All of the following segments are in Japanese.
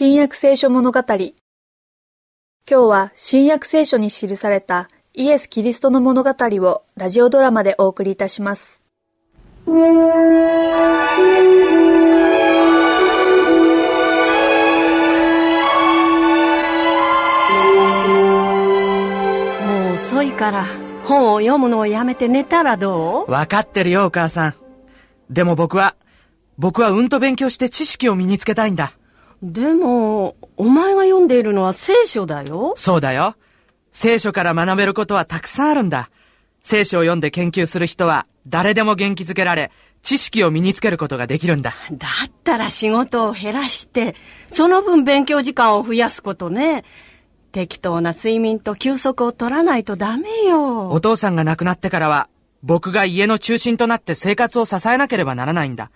新約聖書物語今日は新約聖書に記されたイエス・キリストの物語をラジオドラマでお送りいたします。もう遅いから本を読むのをやめて寝たらどう？わかってるよ、お母さん。でも僕は、僕はうんと勉強して知識を身につけたいんだ。でも、お前が読んでいるのは聖書だよ。そうだよ。聖書から学べることはたくさんあるんだ。聖書を読んで研究する人は誰でも元気づけられ、知識を身につけることができるんだ。だったら仕事を減らして、その分勉強時間を増やすことね。適当な睡眠と休息を取らないとダメよ。お父さんが亡くなってからは、僕が家の中心となって生活を支えなければならないんだ。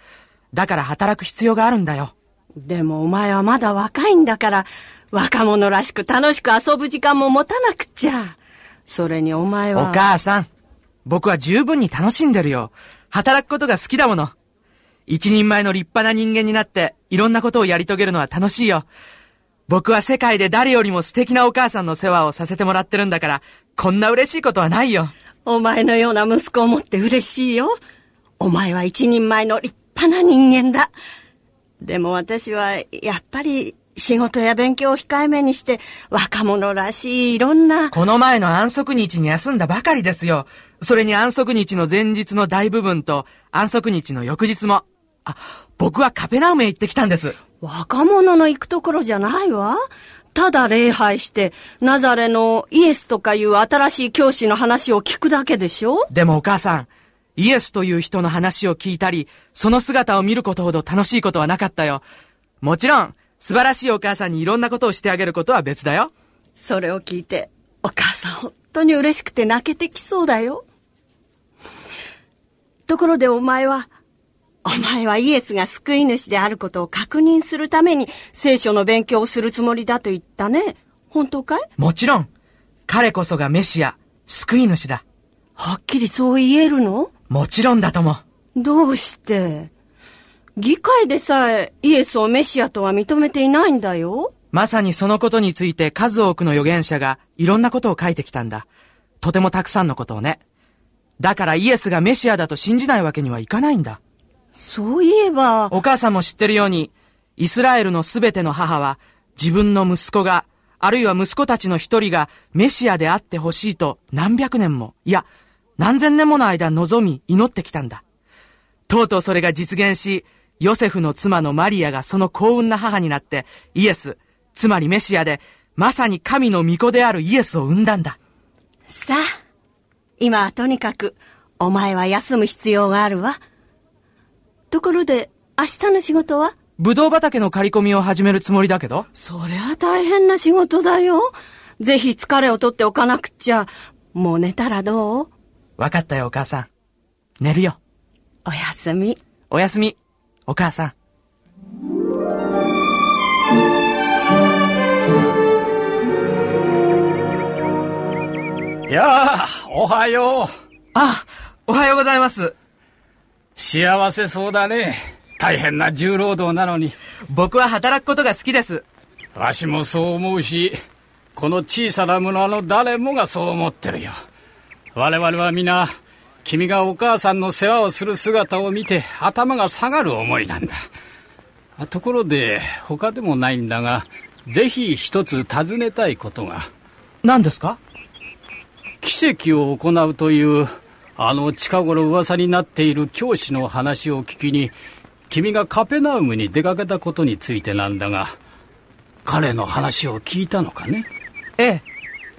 だから働く必要があるんだよ。でもお前はまだ若いんだから、若者らしく楽しく遊ぶ時間も持たなくちゃ。それにお前は。お母さん、僕は十分に楽しんでるよ。働くことが好きだもの。一人前の立派な人間になって、いろんなことをやり遂げるのは楽しいよ。僕は世界で誰よりも素敵なお母さんの世話をさせてもらってるんだから、こんな嬉しいことはないよ。お前のような息子を持って嬉しいよ。お前は一人前の立派な人間だ。でも私は、やっぱり、仕事や勉強を控えめにして、若者らしいいろんな。この前の安息日に休んだばかりですよ。それに安息日の前日の大部分と、安息日の翌日も。あ、僕はカペナウムへ行ってきたんです。若者の行くところじゃないわ。ただ礼拝して、ナザレのイエスとかいう新しい教師の話を聞くだけでしょでもお母さん、イエスという人の話を聞いたり、その姿を見ることほど楽しいことはなかったよ。もちろん、素晴らしいお母さんにいろんなことをしてあげることは別だよ。それを聞いて、お母さん本当に嬉しくて泣けてきそうだよ。ところでお前は、お前はイエスが救い主であることを確認するために聖書の勉強をするつもりだと言ったね。本当かい？もちろん、彼こそがメシア、救い主だ。はっきりそう言えるの？もちろんだとも。どうして？議会でさえイエスをメシアとは認めていないんだよ。まさにそのことについて数多くの預言者がいろんなことを書いてきたんだ。とてもたくさんのことをね。だからイエスがメシアだと信じないわけにはいかないんだ。そういえば、お母さんも知ってるように、イスラエルのすべての母は自分の息子が、あるいは息子たちの一人がメシアであってほしいと何百年も、いや、何千年もの間望み祈ってきたんだ。とうとうそれが実現し、ヨセフの妻のマリアがその幸運な母になって、イエス、つまりメシアで、まさに神の御子であるイエスを生んだんだ。さあ、今はとにかく、お前は休む必要があるわ。ところで、明日の仕事は？ブドウ畑の刈り込みを始めるつもりだけど？そりゃ大変な仕事だよ。ぜひ疲れを取っておかなくっちゃ。もう寝たらどう？わかったよ、お母さん。寝るよ。おやすみ。おやすみ、お母さん。やあ、おはよう。あ、おはようございます。幸せそうだね。大変な重労働なのに。僕は働くことが好きです。わしもそう思うし、この小さな村の誰もがそう思ってるよ。我々は皆、君がお母さんの世話をする姿を見て頭が下がる思いなんだ。ところで、他でもないんだが、ぜひ一つ尋ねたいことが。何ですか？奇跡を行うというあの近頃噂になっている教師の話を聞きに君がカペナウムに出かけたことについてなんだが彼の話を聞いたのかね？ええ。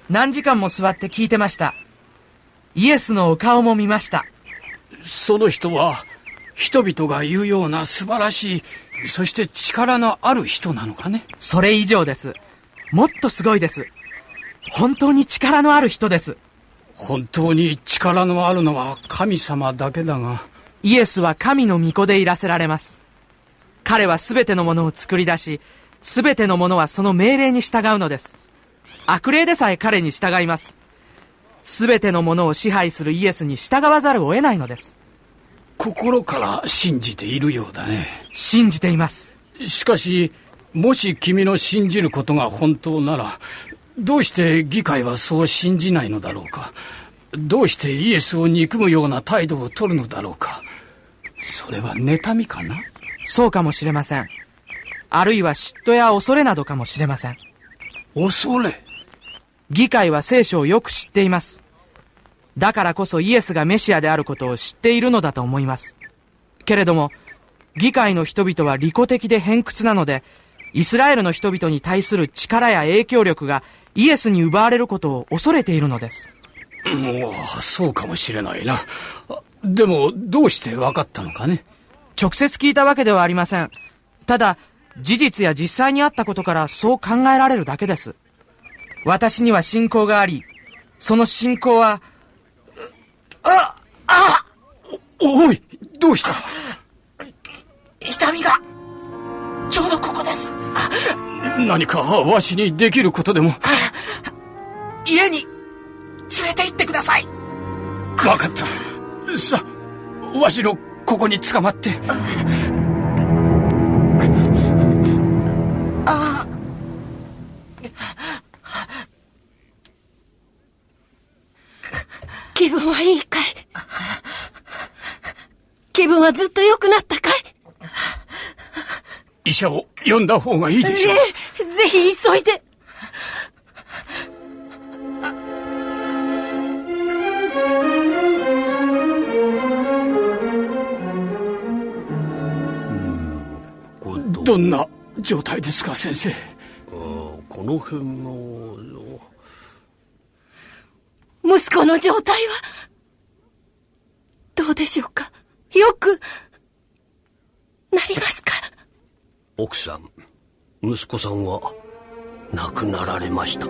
何時間も座って聞いてました。イエスのお顔も見ました。その人は人々が言うような素晴らしいそして力のある人なのかね？それ以上です。もっとすごいです。本当に力のある人です。本当に力のあるのは神様だけだがイエスは神の御子でいらせられます。彼は全てのものを作り出し、全てのものはその命令に従うのです。悪霊でさえ彼に従います。全てのものを支配するイエスに従わざるを得ないのです。心から信じているようだね信じています。しかしもし君の信じることが本当なら、どうして議会はそう信じないのだろうか？どうしてイエスを憎むような態度を取るのだろうか？それは妬みかな？そうかもしれません。あるいは嫉妬や恐れなどかもしれません。恐れ？議会は聖書をよく知っています。だからこそイエスがメシアであることを知っているのだと思います。けれども、議会の人々は利己的で偏屈なので、イスラエルの人々に対する力や影響力がイエスに奪われることを恐れているのです。もう、そうかもしれないな。でも、どうして分かったのかね？直接聞いたわけではありません。ただ、事実や実際にあったことからそう考えられるだけです。私には信仰があり、その信仰は、あ、あお、おい、どうした？痛みが、ちょうどここです。何かわしにできることでも？家に、連れて行ってください。わかった。さ、わしのここに捕まって。気分はずっと良くなったかい？医者を呼んだ方がいいでしょう。えぜひ急いで。どんな状態ですか先生？この辺の。息子の状態はどうでしょうか？よくなりますか？奥さん息子さんは亡くなられました。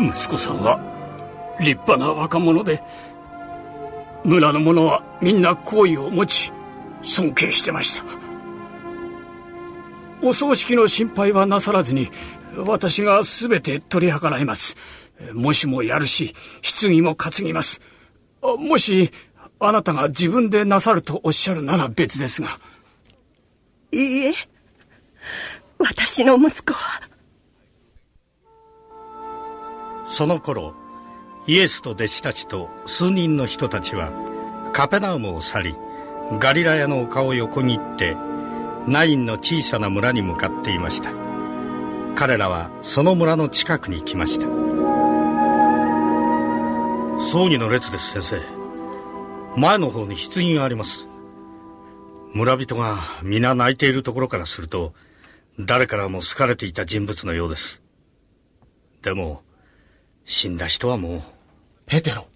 息子さんは立派な若者で村の者はみんな好意を持ち尊敬してましたお葬式の心配はなさらずに私が全て取り計らいます。もしもやるし棺も担ぎます。もしあなたが自分でなさるとおっしゃるなら別ですが。いいえ。私の息子は。その頃イエスと弟子たちと数人の人たちはカペナウムを去りガリラヤの丘を横切ってナインの小さな村に向かっていました。彼らはその村の近くに来ました。葬儀の列です先生。前の方に棺があります。村人が皆泣いているところからすると誰からも好かれていた人物のようです。でも死んだ人はもう。ペテロ。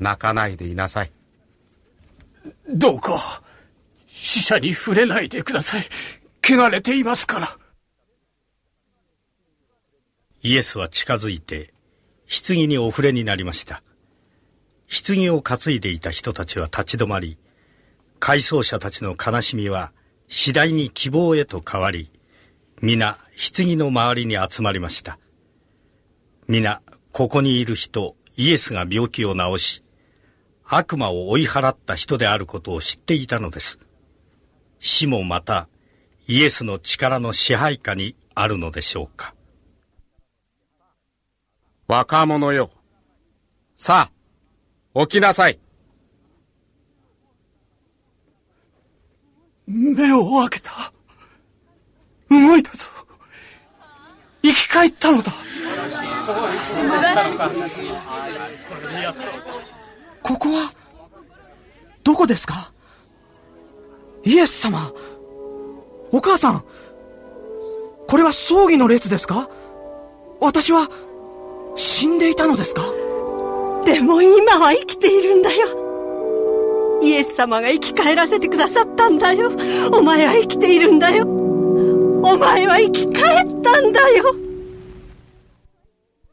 泣かないでいなさい。どうか、死者に触れないでください。汚れていますから。イエスは近づいて、棺にお触れになりました。棺を担いでいた人たちは立ち止まり、回想者たちの悲しみは次第に希望へと変わり、皆、棺の周りに集まりました。皆、ここにいる人、イエスが病気を治し、悪魔を追い払った人であることを知っていたのです。死もまた、イエスの力の支配下にあるのでしょうか。若者よ。さあ、起きなさい。目を開けた。動いたぞ。生き返ったのだ。ここは、どこですか？イエス様。お母さん。これは葬儀の列ですか？私は、死んでいたのですか？でも今は生きているんだよ。イエス様が生き返らせてくださったんだよ。お前は生きているんだよ。お前は生き返ったんだよ